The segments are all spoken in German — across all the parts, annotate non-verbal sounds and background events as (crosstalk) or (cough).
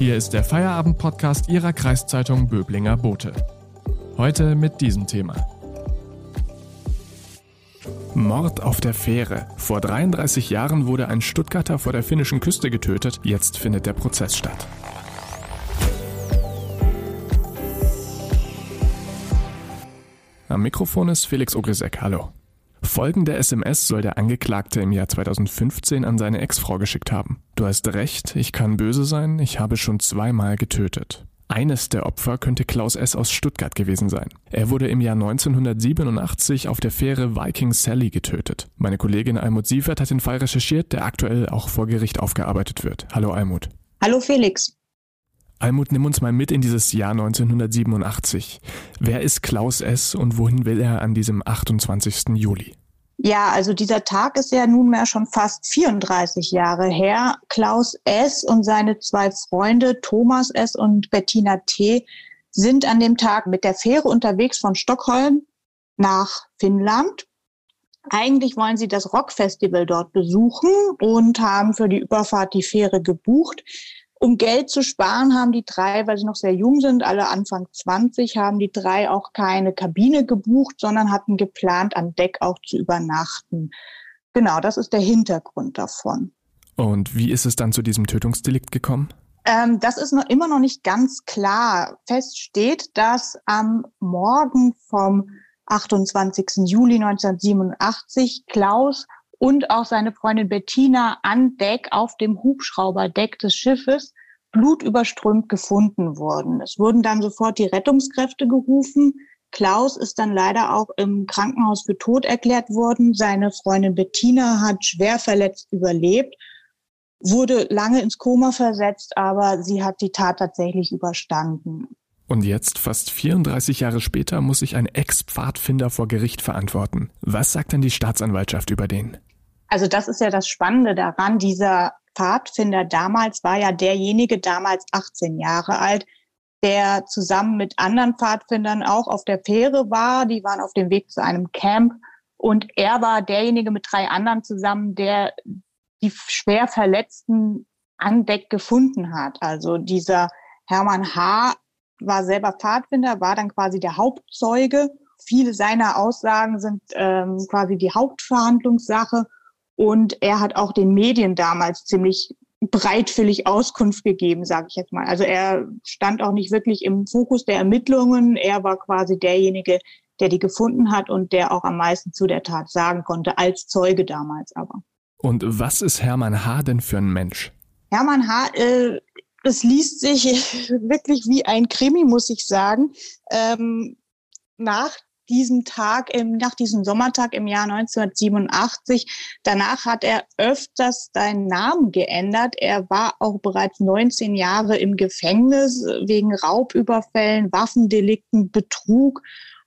Hier ist der Feierabend-Podcast Ihrer Kreiszeitung Böblinger Bote. Heute mit diesem Thema. Mord auf der Fähre. Vor 33 Jahren wurde ein Stuttgarter vor der finnischen Küste getötet. Jetzt findet der Prozess statt. Am Mikrofon ist Felix Ogrisek. Hallo. Folgende SMS soll der Angeklagte im Jahr 2015 an seine Ex-Frau geschickt haben. Du hast recht, ich kann böse sein, ich habe schon zweimal getötet. Eines der Opfer könnte Klaus S. aus Stuttgart gewesen sein. Er wurde im Jahr 1987 auf der Fähre Viking Sally getötet. Meine Kollegin Almut Sievert hat den Fall recherchiert, der aktuell auch vor Gericht aufgearbeitet wird. Hallo Almut. Hallo Felix. Almut, nimm uns mal mit in dieses Jahr 1987. Wer ist Klaus S. und wohin will er an diesem 28. Juli? Ja, also dieser Tag ist ja nunmehr schon fast 34 Jahre her. Klaus S. und seine zwei Freunde Thomas S. und Bettina T. sind an dem Tag mit der Fähre unterwegs von Stockholm nach Finnland. Eigentlich wollen sie das Rockfestival dort besuchen und haben für die Überfahrt die Fähre gebucht. Um Geld zu sparen, haben die drei, weil sie noch sehr jung sind, alle Anfang 20, haben die drei auch keine Kabine gebucht, sondern hatten geplant, an Deck auch zu übernachten. Genau, das ist der Hintergrund davon. Und wie ist es dann zu diesem Tötungsdelikt gekommen? Ähm, das ist noch immer noch nicht ganz klar. Fest steht, dass am Morgen vom 28. Juli 1987 Klaus und auch seine Freundin Bettina an Deck auf dem Hubschrauberdeck des Schiffes blutüberströmt gefunden wurden. Es wurden dann sofort die Rettungskräfte gerufen. Klaus ist dann leider auch im Krankenhaus für tot erklärt worden. Seine Freundin Bettina hat schwer verletzt überlebt, wurde lange ins Koma versetzt, aber sie hat die Tat tatsächlich überstanden. Und jetzt, fast 34 Jahre später, muss sich ein Ex-Pfadfinder vor Gericht verantworten. Was sagt denn die Staatsanwaltschaft über den? Also das ist ja das Spannende daran. Dieser Pfadfinder damals war ja derjenige, damals 18 Jahre alt, der zusammen mit anderen Pfadfindern auch auf der Fähre war. Die waren auf dem Weg zu einem Camp und er war derjenige mit drei anderen zusammen, der die schwer Verletzten an Deck gefunden hat. Also dieser Hermann H. war selber Pfadfinder, war dann quasi der Hauptzeuge. Viele seiner Aussagen sind ähm, quasi die Hauptverhandlungssache. Und er hat auch den Medien damals ziemlich breitwillig Auskunft gegeben, sage ich jetzt mal. Also er stand auch nicht wirklich im Fokus der Ermittlungen. Er war quasi derjenige, der die gefunden hat und der auch am meisten zu der Tat sagen konnte, als Zeuge damals aber. Und was ist Hermann H. denn für ein Mensch? Hermann H. Äh, das liest sich (laughs) wirklich wie ein Krimi, muss ich sagen. Ähm, nach diesem Tag, im, nach diesem Sommertag im Jahr 1987. Danach hat er öfters seinen Namen geändert. Er war auch bereits 19 Jahre im Gefängnis wegen Raubüberfällen, Waffendelikten, Betrug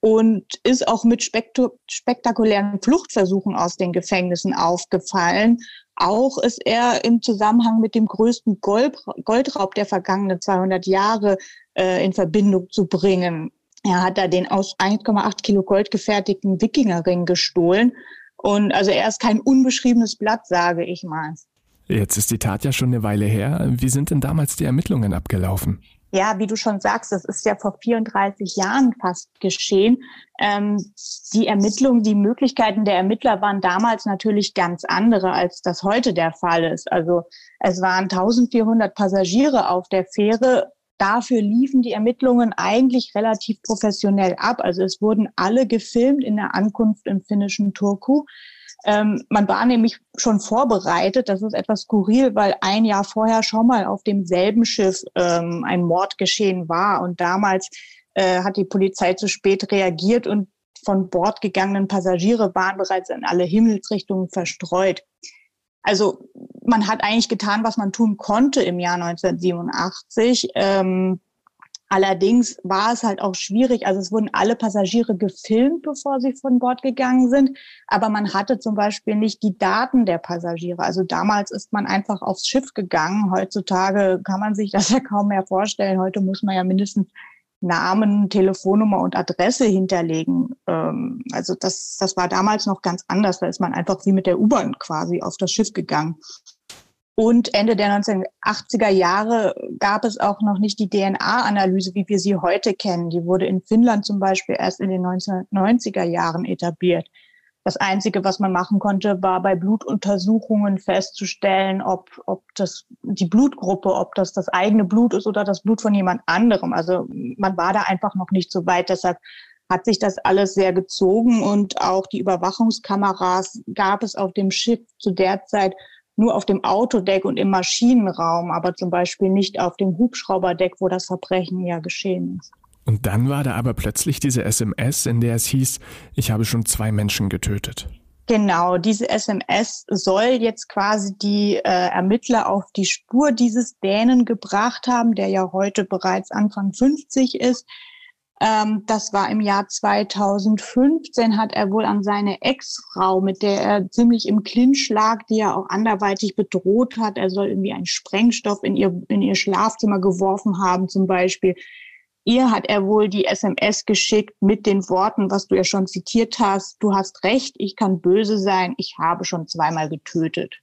und ist auch mit spektakulären Fluchtversuchen aus den Gefängnissen aufgefallen. Auch ist er im Zusammenhang mit dem größten Goldraub der vergangenen 200 Jahre äh, in Verbindung zu bringen. Er hat da den aus 1,8 Kilo Gold gefertigten Wikingerring gestohlen. Und also er ist kein unbeschriebenes Blatt, sage ich mal. Jetzt ist die Tat ja schon eine Weile her. Wie sind denn damals die Ermittlungen abgelaufen? Ja, wie du schon sagst, das ist ja vor 34 Jahren fast geschehen. Ähm, die Ermittlungen, die Möglichkeiten der Ermittler waren damals natürlich ganz andere, als das heute der Fall ist. Also es waren 1400 Passagiere auf der Fähre Dafür liefen die Ermittlungen eigentlich relativ professionell ab. Also es wurden alle gefilmt in der Ankunft im finnischen Turku. Ähm, man war nämlich schon vorbereitet. Das ist etwas skurril, weil ein Jahr vorher schon mal auf demselben Schiff ähm, ein Mord geschehen war. Und damals äh, hat die Polizei zu spät reagiert und von Bord gegangenen Passagiere waren bereits in alle Himmelsrichtungen verstreut. Also man hat eigentlich getan, was man tun konnte im Jahr 1987. Ähm, allerdings war es halt auch schwierig. Also es wurden alle Passagiere gefilmt, bevor sie von Bord gegangen sind. Aber man hatte zum Beispiel nicht die Daten der Passagiere. Also damals ist man einfach aufs Schiff gegangen. Heutzutage kann man sich das (laughs) ja kaum mehr vorstellen. Heute muss man ja mindestens Namen, Telefonnummer und Adresse hinterlegen. Ähm, also das, das war damals noch ganz anders. Da ist man einfach wie mit der U-Bahn quasi auf das Schiff gegangen. Und Ende der 1980er Jahre gab es auch noch nicht die DNA-Analyse, wie wir sie heute kennen. Die wurde in Finnland zum Beispiel erst in den 1990er Jahren etabliert. Das Einzige, was man machen konnte, war bei Blutuntersuchungen festzustellen, ob, ob das die Blutgruppe, ob das das eigene Blut ist oder das Blut von jemand anderem. Also man war da einfach noch nicht so weit. Deshalb hat sich das alles sehr gezogen und auch die Überwachungskameras gab es auf dem Schiff zu der Zeit nur auf dem Autodeck und im Maschinenraum, aber zum Beispiel nicht auf dem Hubschrauberdeck, wo das Verbrechen ja geschehen ist. Und dann war da aber plötzlich diese SMS, in der es hieß, ich habe schon zwei Menschen getötet. Genau, diese SMS soll jetzt quasi die äh, Ermittler auf die Spur dieses Dänen gebracht haben, der ja heute bereits Anfang 50 ist. Ähm, das war im Jahr 2015, hat er wohl an seine Ex-Frau, mit der er ziemlich im Clinch lag, die er auch anderweitig bedroht hat. Er soll irgendwie einen Sprengstoff in ihr, in ihr Schlafzimmer geworfen haben, zum Beispiel. Ihr hat er wohl die SMS geschickt mit den Worten, was du ja schon zitiert hast. Du hast recht, ich kann böse sein, ich habe schon zweimal getötet.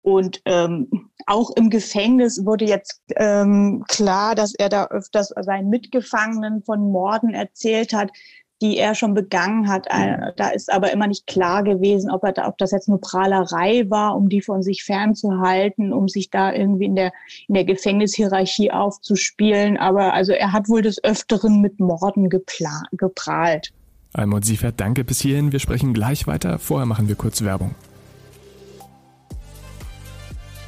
Und ähm, auch im Gefängnis wurde jetzt ähm, klar, dass er da öfters seinen Mitgefangenen von Morden erzählt hat, die er schon begangen hat. Äh, da ist aber immer nicht klar gewesen, ob, er da, ob das jetzt nur Prahlerei war, um die von sich fernzuhalten, um sich da irgendwie in der, in der Gefängnishierarchie aufzuspielen. Aber also er hat wohl des Öfteren mit Morden geprahlt. Almut Siefert, danke bis hierhin. Wir sprechen gleich weiter. Vorher machen wir kurz Werbung.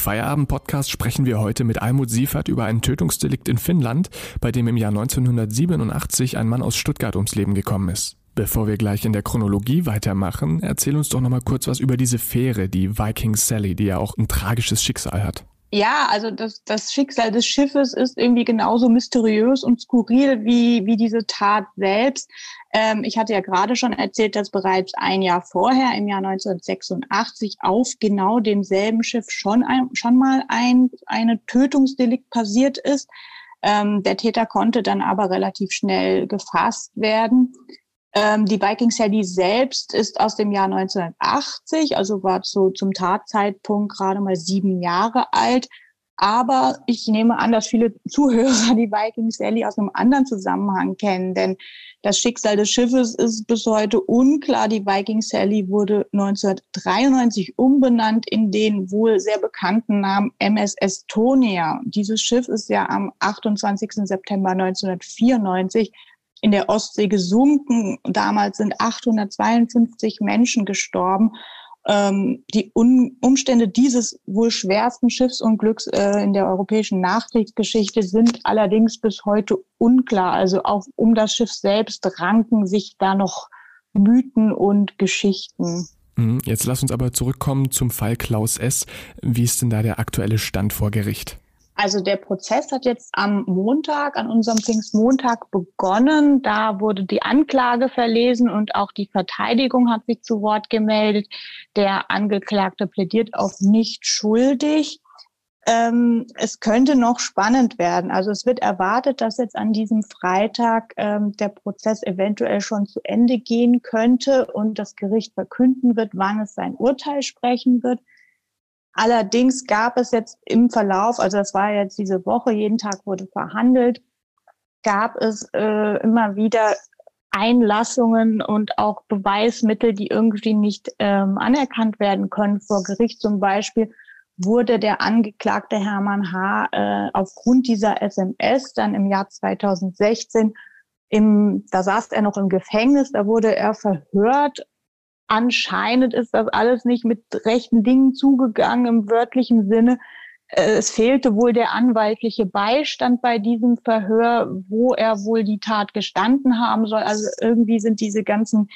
Feierabend-Podcast sprechen wir heute mit Almut Siefert über ein Tötungsdelikt in Finnland, bei dem im Jahr 1987 ein Mann aus Stuttgart ums Leben gekommen ist. Bevor wir gleich in der Chronologie weitermachen, erzähl uns doch nochmal kurz was über diese Fähre, die Viking Sally, die ja auch ein tragisches Schicksal hat. Ja, also das, das Schicksal des Schiffes ist irgendwie genauso mysteriös und skurril wie, wie diese Tat selbst. Ähm, ich hatte ja gerade schon erzählt, dass bereits ein Jahr vorher, im Jahr 1986, auf genau demselben Schiff schon, ein, schon mal ein eine Tötungsdelikt passiert ist. Ähm, der Täter konnte dann aber relativ schnell gefasst werden. Ähm, die Viking Sally selbst ist aus dem Jahr 1980, also war zu, zum Tatzeitpunkt gerade mal sieben Jahre alt. Aber ich nehme an, dass viele (laughs) Zuhörer die Viking Sally aus einem anderen Zusammenhang kennen, denn das Schicksal des Schiffes ist bis heute unklar. Die Viking Sally wurde 1993 umbenannt in den wohl sehr bekannten Namen MS Estonia. Dieses Schiff ist ja am 28. September 1994 in der Ostsee gesunken. Damals sind 852 Menschen gestorben. Ähm, die Un Umstände dieses wohl schwersten Schiffsunglücks äh, in der europäischen Nachkriegsgeschichte sind allerdings bis heute unklar. Also auch um das Schiff selbst ranken sich da noch Mythen und Geschichten. Mhm, jetzt lass uns aber zurückkommen zum Fall Klaus S. Wie ist denn da der aktuelle Stand vor Gericht? Also der Prozess hat jetzt am Montag, an unserem Pfingstmontag begonnen. Da wurde die Anklage verlesen und auch die Verteidigung hat sich zu Wort gemeldet. Der Angeklagte plädiert auf nicht schuldig. Ähm, es könnte noch spannend werden. Also es wird erwartet, dass jetzt an diesem Freitag ähm, der Prozess eventuell schon zu Ende gehen könnte und das Gericht verkünden wird, wann es sein Urteil sprechen wird. Allerdings gab es jetzt im Verlauf, also das war jetzt diese Woche, jeden Tag wurde verhandelt, gab es äh, immer wieder Einlassungen und auch Beweismittel, die irgendwie nicht ähm, anerkannt werden können vor Gericht. Zum Beispiel wurde der Angeklagte Hermann H. Äh, aufgrund dieser SMS dann im Jahr 2016 im, da saß er noch im Gefängnis, da wurde er verhört anscheinend ist das alles nicht mit rechten Dingen zugegangen im wörtlichen Sinne. Äh, es fehlte wohl der anwaltliche Beistand bei diesem Verhör, wo er wohl die Tat gestanden haben soll. Also irgendwie sind diese ganzen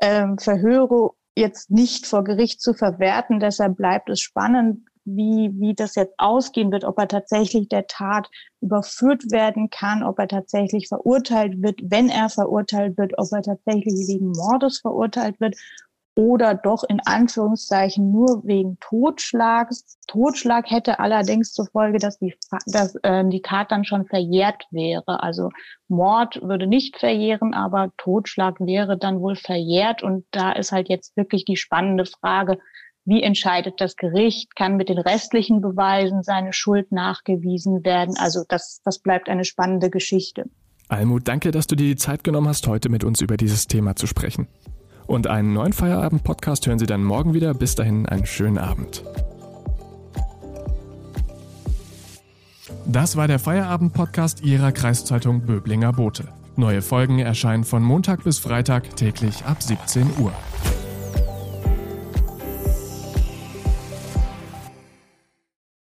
ähm, Verhöre jetzt nicht vor Gericht zu verwerten. Deshalb bleibt es spannend, wie, wie das jetzt ausgehen wird, ob er tatsächlich der Tat überführt werden kann, ob er tatsächlich verurteilt wird, wenn er verurteilt wird, ob er tatsächlich wegen Mordes verurteilt wird oder doch in Anführungszeichen nur wegen Totschlags. Totschlag hätte allerdings zur Folge, dass die, dass, äh, die Tat dann schon verjährt wäre. Also Mord würde nicht verjähren, aber Totschlag wäre dann wohl verjährt. Und da ist halt jetzt wirklich die spannende Frage, wie entscheidet das Gericht? Kann mit den restlichen Beweisen seine Schuld nachgewiesen werden? Also das, das bleibt eine spannende Geschichte. Almut, danke, dass du dir die Zeit genommen hast, heute mit uns über dieses Thema zu sprechen. Und einen neuen Feierabend-Podcast hören Sie dann morgen wieder. Bis dahin einen schönen Abend. Das war der Feierabend-Podcast Ihrer Kreiszeitung Böblinger Bote. Neue Folgen erscheinen von Montag bis Freitag täglich ab 17 Uhr.